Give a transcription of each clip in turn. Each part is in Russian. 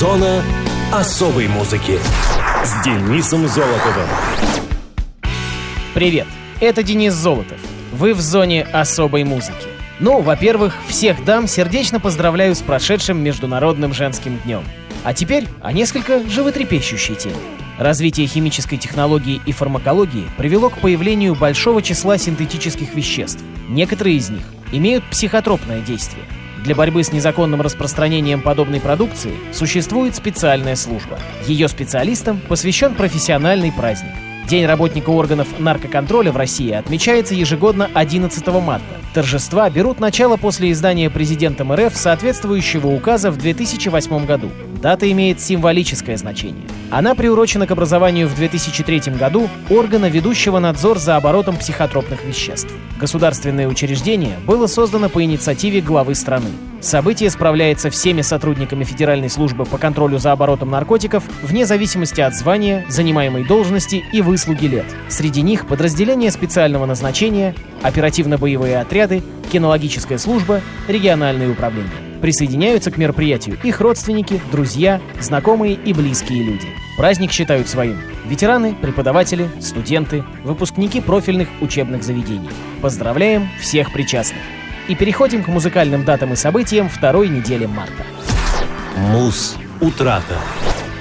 Зона особой музыки с Денисом Золотовым. Привет, это Денис Золотов. Вы в зоне особой музыки. Ну, во-первых, всех дам сердечно поздравляю с прошедшим Международным женским днем. А теперь о несколько животрепещущей теме. Развитие химической технологии и фармакологии привело к появлению большого числа синтетических веществ. Некоторые из них имеют психотропное действие. Для борьбы с незаконным распространением подобной продукции существует специальная служба. Ее специалистам посвящен профессиональный праздник. День работника органов наркоконтроля в России отмечается ежегодно 11 марта. Торжества берут начало после издания президентом РФ соответствующего указа в 2008 году. Дата имеет символическое значение. Она приурочена к образованию в 2003 году органа, ведущего надзор за оборотом психотропных веществ. Государственное учреждение было создано по инициативе главы страны. Событие справляется всеми сотрудниками Федеральной службы по контролю за оборотом наркотиков вне зависимости от звания, занимаемой должности и выслуги лет. Среди них подразделения специального назначения, оперативно-боевые отряды, кинологическая служба, региональные управления. Присоединяются к мероприятию их родственники, друзья, знакомые и близкие люди. Праздник считают своим ветераны, преподаватели, студенты, выпускники профильных учебных заведений. Поздравляем всех причастных! И переходим к музыкальным датам и событиям второй недели марта. Муз утрата.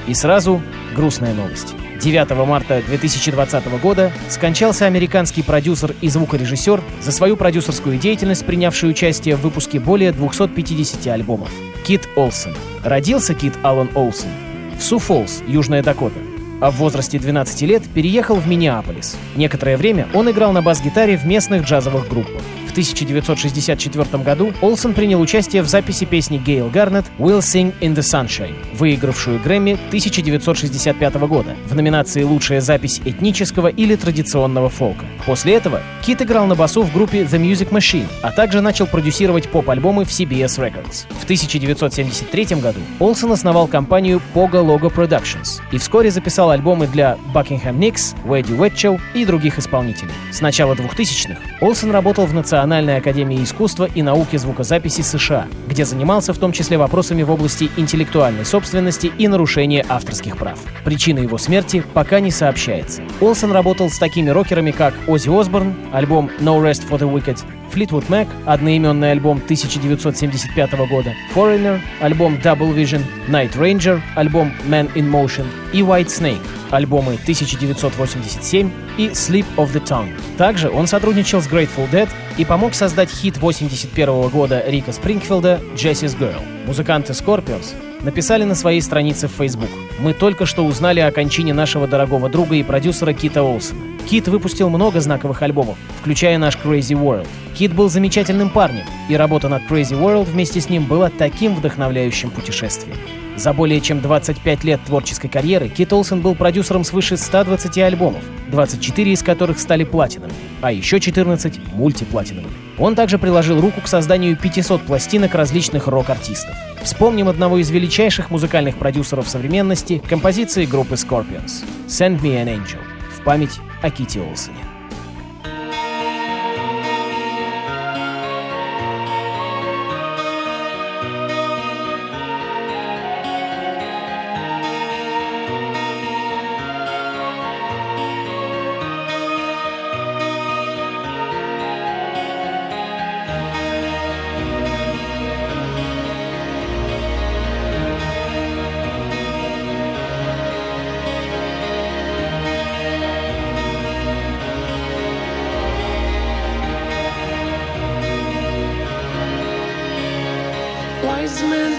И сразу грустная новость. 9 марта 2020 года скончался американский продюсер и звукорежиссер за свою продюсерскую деятельность, принявший участие в выпуске более 250 альбомов. Кит Олсен. Родился Кит Аллан Олсен в Су-Фолс, Южная Дакота. А в возрасте 12 лет переехал в Миннеаполис. Некоторое время он играл на бас-гитаре в местных джазовых группах. В 1964 году Олсен принял участие в записи песни Гейл Гарнет «We'll Sing in the Sunshine», выигравшую Грэмми 1965 года в номинации «Лучшая запись этнического или традиционного фолка». После этого Кит играл на басу в группе The Music Machine, а также начал продюсировать поп-альбомы в CBS Records. В 1973 году Олсен основал компанию Pogo Logo Productions и вскоре записал альбомы для Buckingham Nicks, Weddy Wetchow и других исполнителей. С начала 2000-х Олсен работал в Национальном Национальной академии искусства и науки звукозаписи США, где занимался в том числе вопросами в области интеллектуальной собственности и нарушения авторских прав. Причина его смерти пока не сообщается. Олсен работал с такими рокерами, как Оззи Осборн, альбом No Rest for the Wicked, Fleetwood Mac, одноименный альбом 1975 года, Foreigner, альбом Double Vision, Night Ranger, альбом Man in Motion и White Snake, альбомы 1987 и Sleep of the Tongue. Также он сотрудничал с Grateful Dead и помог создать хит 81 года Рика Спрингфилда «Jessie's Girl». Музыканты Scorpions написали на своей странице в Facebook. «Мы только что узнали о кончине нашего дорогого друга и продюсера Кита Олсона. Кит выпустил много знаковых альбомов, включая наш Crazy World. Кит был замечательным парнем, и работа над Crazy World вместе с ним была таким вдохновляющим путешествием. За более чем 25 лет творческой карьеры Кит Олсен был продюсером свыше 120 альбомов, 24 из которых стали платиновыми, а еще 14 — мультиплатиновыми. Он также приложил руку к созданию 500 пластинок различных рок-артистов. Вспомним одного из величайших музыкальных продюсеров современности — композиции группы Scorpions «Send Me an Angel» в память о Ките Олсене.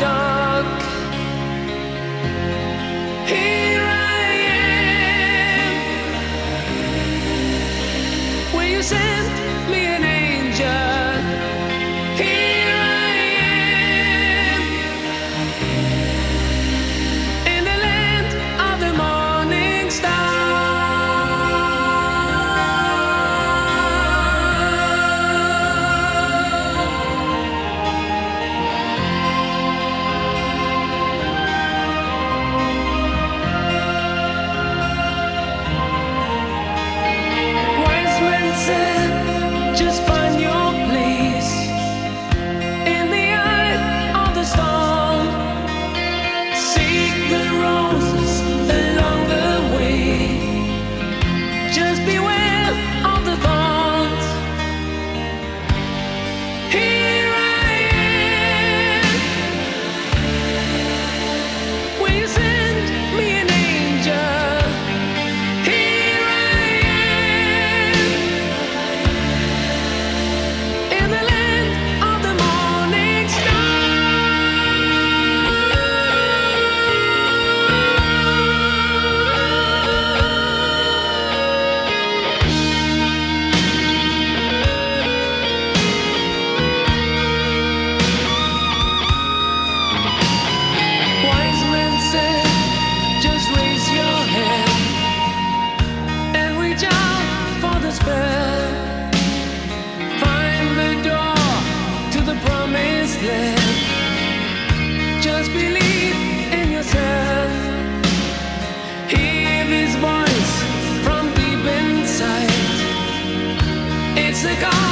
done. music on.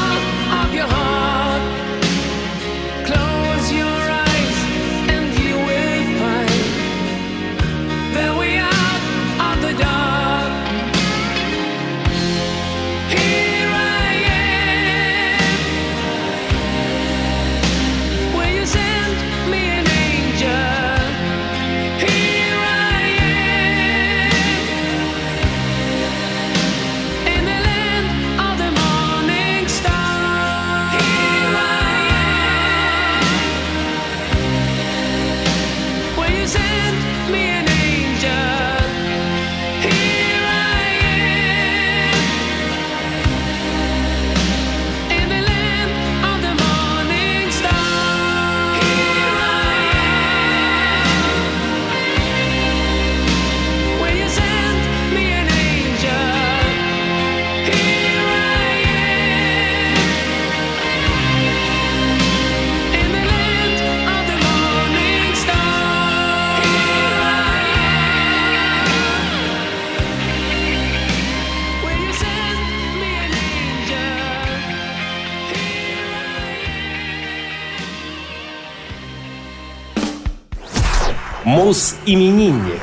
Мус-именинник.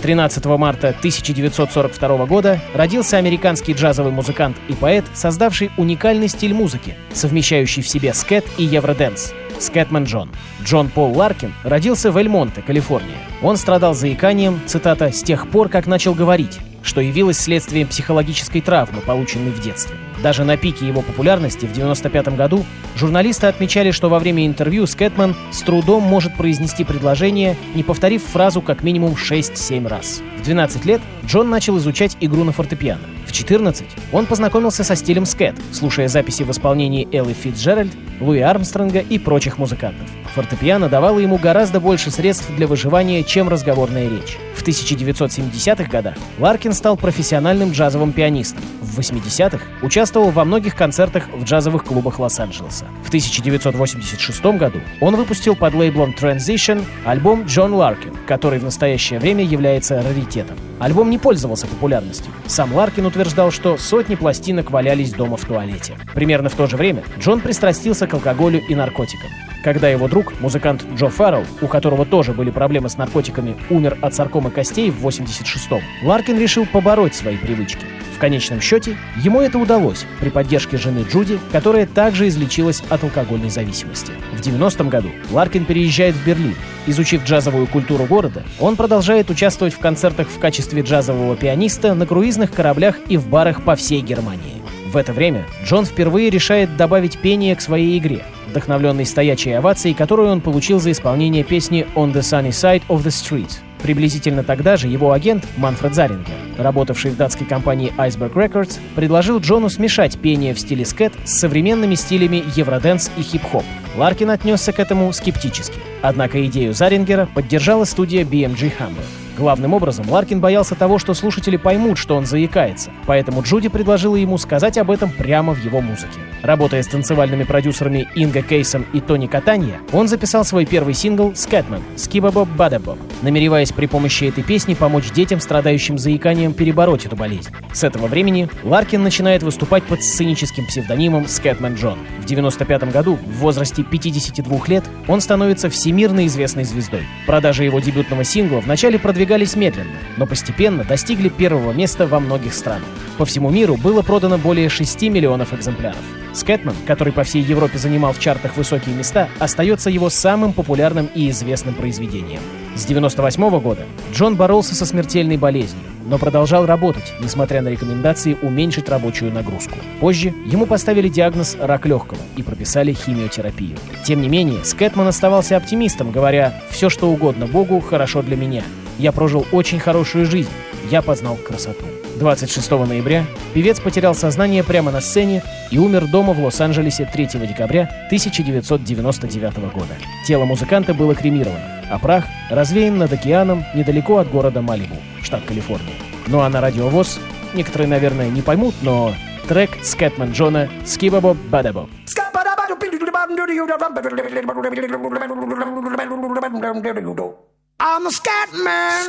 13 марта 1942 года родился американский джазовый музыкант и поэт, создавший уникальный стиль музыки, совмещающий в себе скет и евроденс. Скэтмен Джон. Джон Пол Ларкин родился в Эльмонте, Калифорния. Он страдал заиканием, цитата, «с тех пор, как начал говорить», что явилось следствием психологической травмы, полученной в детстве. Даже на пике его популярности в 1995 году журналисты отмечали, что во время интервью Скэтман с трудом может произнести предложение, не повторив фразу как минимум 6-7 раз. В 12 лет Джон начал изучать игру на фортепиано. В 14 он познакомился со стилем скэт, слушая записи в исполнении Элли Фитджеральд, Луи Армстронга и прочих музыкантов. Фортепиано давало ему гораздо больше средств для выживания, чем разговорная речь. В 1970-х годах Ларкин стал профессиональным джазовым пианистом. В 80-х участвовал во многих концертах в джазовых клубах Лос-Анджелеса. В 1986 году он выпустил под лейблом Transition альбом «Джон Ларкин», который в настоящее время является раритетом. Альбом не пользовался популярностью. Сам Ларкин утверждал, что сотни пластинок валялись дома в туалете. Примерно в то же время Джон пристрастился к алкоголю и наркотикам. Когда его друг, музыкант Джо Фаррелл, у которого тоже были проблемы с наркотиками, умер от саркомы костей в 86-м, Ларкин решил побороть свои привычки. В конечном счете, ему это удалось при поддержке жены Джуди, которая также излечилась от алкогольной зависимости. В 90-м году Ларкин переезжает в Берлин. Изучив джазовую культуру города, он продолжает участвовать в концертах в качестве джазового пианиста на круизных кораблях и в барах по всей Германии. В это время Джон впервые решает добавить пение к своей игре, вдохновленный стоячей овацией, которую он получил за исполнение песни «On the Sunny Side of the Street». Приблизительно тогда же его агент Манфред Зарингер, работавший в датской компании Iceberg Records, предложил Джону смешать пение в стиле скет с современными стилями евроденс и хип-хоп. Ларкин отнесся к этому скептически. Однако идею Зарингера поддержала студия BMG Hamburg. Главным образом, Ларкин боялся того, что слушатели поймут, что он заикается, поэтому Джуди предложила ему сказать об этом прямо в его музыке. Работая с танцевальными продюсерами Инго Кейсом и Тони Катанья, он записал свой первый сингл «Скэтмен» «Скибабоб Бадабоб», намереваясь при помощи этой песни помочь детям, страдающим заиканием, перебороть эту болезнь. С этого времени Ларкин начинает выступать под сценическим псевдонимом «Скэтмен Джон». В 1995 году, в возрасте 52 лет, он становится всемирно известной звездой. Продажи его дебютного сингла вначале продвигались медленно, но постепенно достигли первого места во многих странах. По всему миру было продано более 6 миллионов экземпляров. Скэтман, который по всей Европе занимал в чартах высокие места, остается его самым популярным и известным произведением. С 1998 года Джон боролся со смертельной болезнью, но продолжал работать, несмотря на рекомендации уменьшить рабочую нагрузку. Позже ему поставили диагноз рак легкого и прописали химиотерапию. Тем не менее, Скэтман оставался оптимистом, говоря «все что угодно Богу хорошо для меня. Я прожил очень хорошую жизнь. Я познал красоту». 26 ноября певец потерял сознание прямо на сцене и умер дома в Лос-Анджелесе 3 декабря 1999 года. Тело музыканта было кремировано, а прах развеян над океаном недалеко от города Малибу, штат Калифорния. Ну а на радиовоз, некоторые, наверное, не поймут, но трек Скэтмен Джона «Скибабоб Бадабоб». Skabba-dabba-doo-bidoo-doo-ba. I'm a scat man.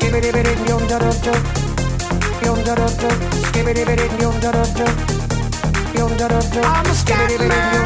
I'm a scat man.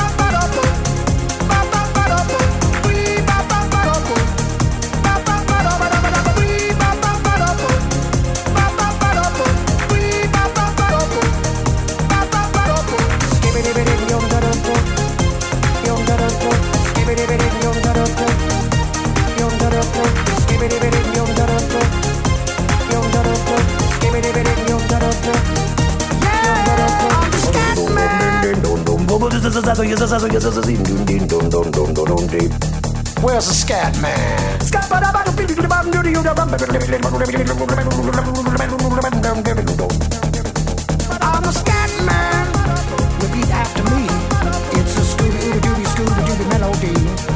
Where's the scat man? I'm a scat man. Repeat after me. It's a Scooby Dooby Scooby Dooby melody.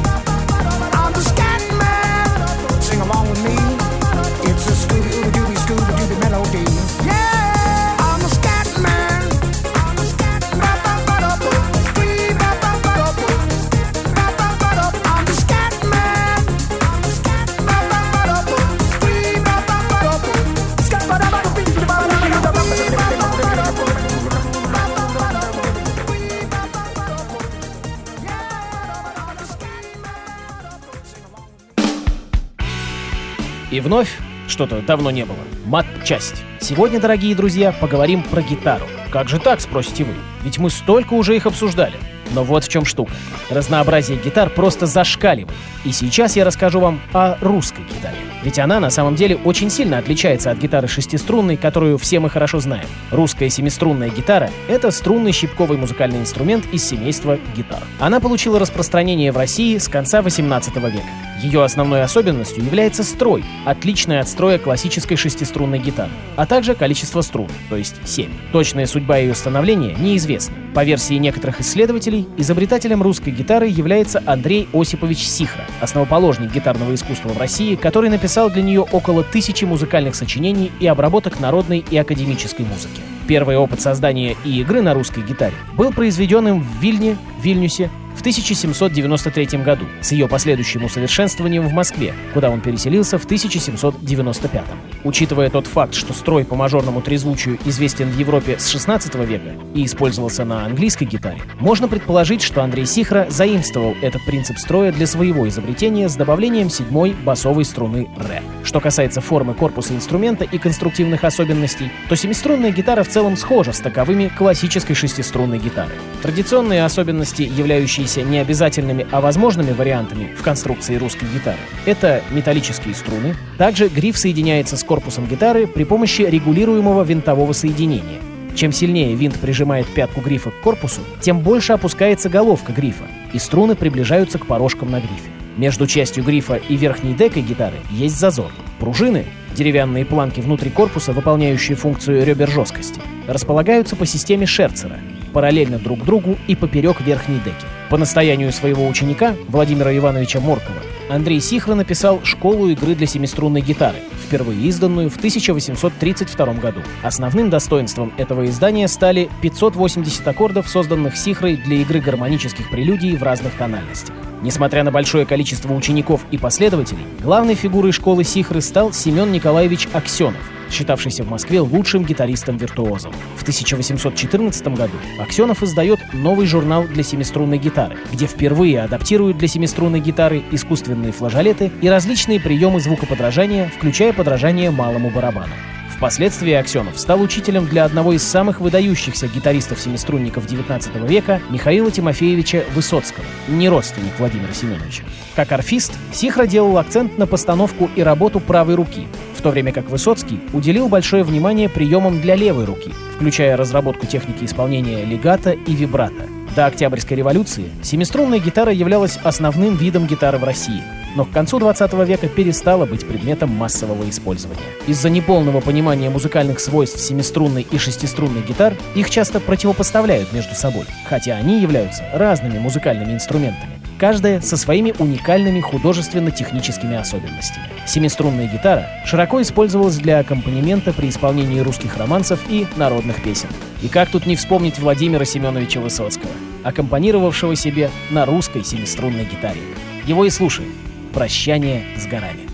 И вновь что-то давно не было. Мат-часть. Сегодня, дорогие друзья, поговорим про гитару. Как же так, спросите вы? Ведь мы столько уже их обсуждали. Но вот в чем штука. Разнообразие гитар просто зашкаливает. И сейчас я расскажу вам о русской гитаре. Ведь она на самом деле очень сильно отличается от гитары шестиструнной, которую все мы хорошо знаем. Русская семиструнная гитара — это струнный щипковый музыкальный инструмент из семейства гитар. Она получила распространение в России с конца 18 века. Ее основной особенностью является строй, отличный от строя классической шестиструнной гитары, а также количество струн, то есть 7. Точная судьба ее становления неизвестна. По версии некоторых исследователей, изобретателем русской гитары является Андрей Осипович Сихра, основоположник гитарного искусства в России, который написал для нее около тысячи музыкальных сочинений и обработок народной и академической музыки. Первый опыт создания и игры на русской гитаре был произведен им в Вильне, Вильнюсе, 1793 году, с ее последующим усовершенствованием в Москве, куда он переселился в 1795. Учитывая тот факт, что строй по мажорному трезвучию известен в Европе с 16 века и использовался на английской гитаре, можно предположить, что Андрей Сихра заимствовал этот принцип строя для своего изобретения с добавлением седьмой басовой струны ре. Что касается формы корпуса инструмента и конструктивных особенностей, то семиструнная гитара в целом схожа с таковыми классической шестиструнной гитары. Традиционные особенности, являющиеся являющимися не обязательными, а возможными вариантами в конструкции русской гитары, это металлические струны. Также гриф соединяется с корпусом гитары при помощи регулируемого винтового соединения. Чем сильнее винт прижимает пятку грифа к корпусу, тем больше опускается головка грифа, и струны приближаются к порожкам на грифе. Между частью грифа и верхней декой гитары есть зазор. Пружины, деревянные планки внутри корпуса, выполняющие функцию ребер жесткости, располагаются по системе Шерцера, параллельно друг другу и поперек верхней деки. По настоянию своего ученика, Владимира Ивановича Моркова, Андрей Сихра написал «Школу игры для семиструнной гитары», впервые изданную в 1832 году. Основным достоинством этого издания стали 580 аккордов, созданных Сихрой для игры гармонических прелюдий в разных тональностях. Несмотря на большое количество учеников и последователей, главной фигурой школы Сихры стал Семен Николаевич Аксенов, считавшийся в Москве лучшим гитаристом-виртуозом. В 1814 году Аксенов издает новый журнал для семиструнной гитары, где впервые адаптируют для семиструнной гитары искусственные флажолеты и различные приемы звукоподражания, включая подражание малому барабану. Впоследствии Аксенов стал учителем для одного из самых выдающихся гитаристов-семиструнников XIX века Михаила Тимофеевича Высоцкого, не родственник Владимира Семеновича. Как арфист, Сихра делал акцент на постановку и работу правой руки, то время как Высоцкий уделил большое внимание приемам для левой руки, включая разработку техники исполнения легата и вибрато. До Октябрьской революции семиструнная гитара являлась основным видом гитары в России – но к концу 20 века перестала быть предметом массового использования. Из-за неполного понимания музыкальных свойств семиструнной и шестиструнной гитар их часто противопоставляют между собой, хотя они являются разными музыкальными инструментами, каждая со своими уникальными художественно-техническими особенностями. Семиструнная гитара широко использовалась для аккомпанемента при исполнении русских романсов и народных песен. И как тут не вспомнить Владимира Семеновича Высоцкого, аккомпанировавшего себе на русской семиструнной гитаре. Его и слушаем прощание с горами.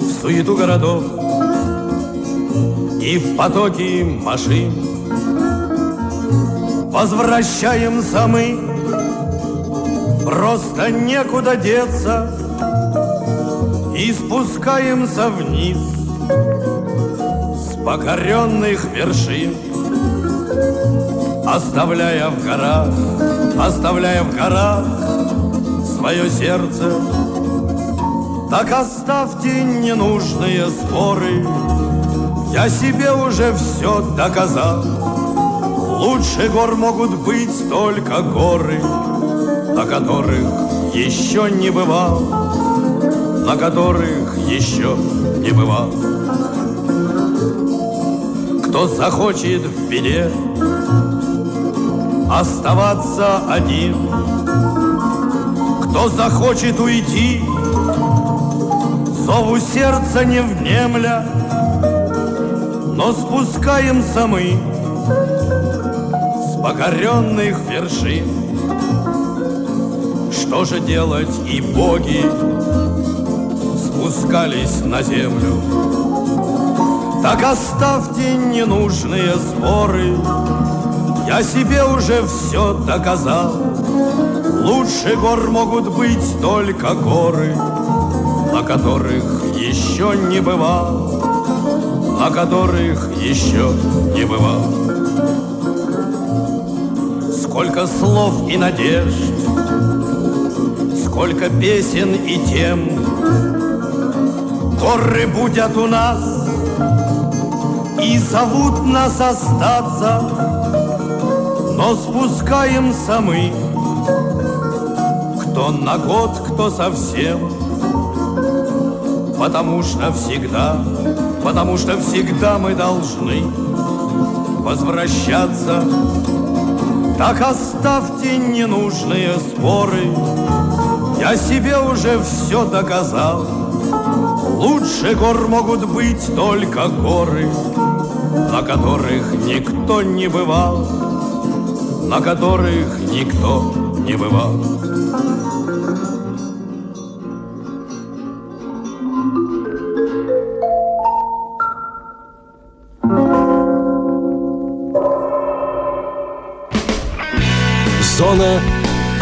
В суету городов и в потоке машин Возвращаемся мы, просто некуда деться И спускаемся вниз с покоренных вершин Оставляя в горах, оставляя в горах свое сердце. Так оставьте ненужные споры, я себе уже все доказал. Лучше гор могут быть только горы, на которых еще не бывал, на которых еще не бывал. Кто захочет в беде, оставаться один. Кто захочет уйти, зову сердца не внемля, но спускаемся мы покоренных вершин. Что же делать, и боги спускались на землю. Так оставьте ненужные споры, я себе уже все доказал Лучше гор могут быть только горы На которых еще не бывал На которых еще не бывал Сколько слов и надежд Сколько песен и тем. Горы будут у нас И зовут нас остаться но спускаемся мы Кто на год, кто совсем. Потому что всегда, потому что всегда мы должны возвращаться Так оставьте ненужные споры. Я себе уже все доказал. Лучше гор могут быть только горы На которых никто не бывал. На которых никто не бывал.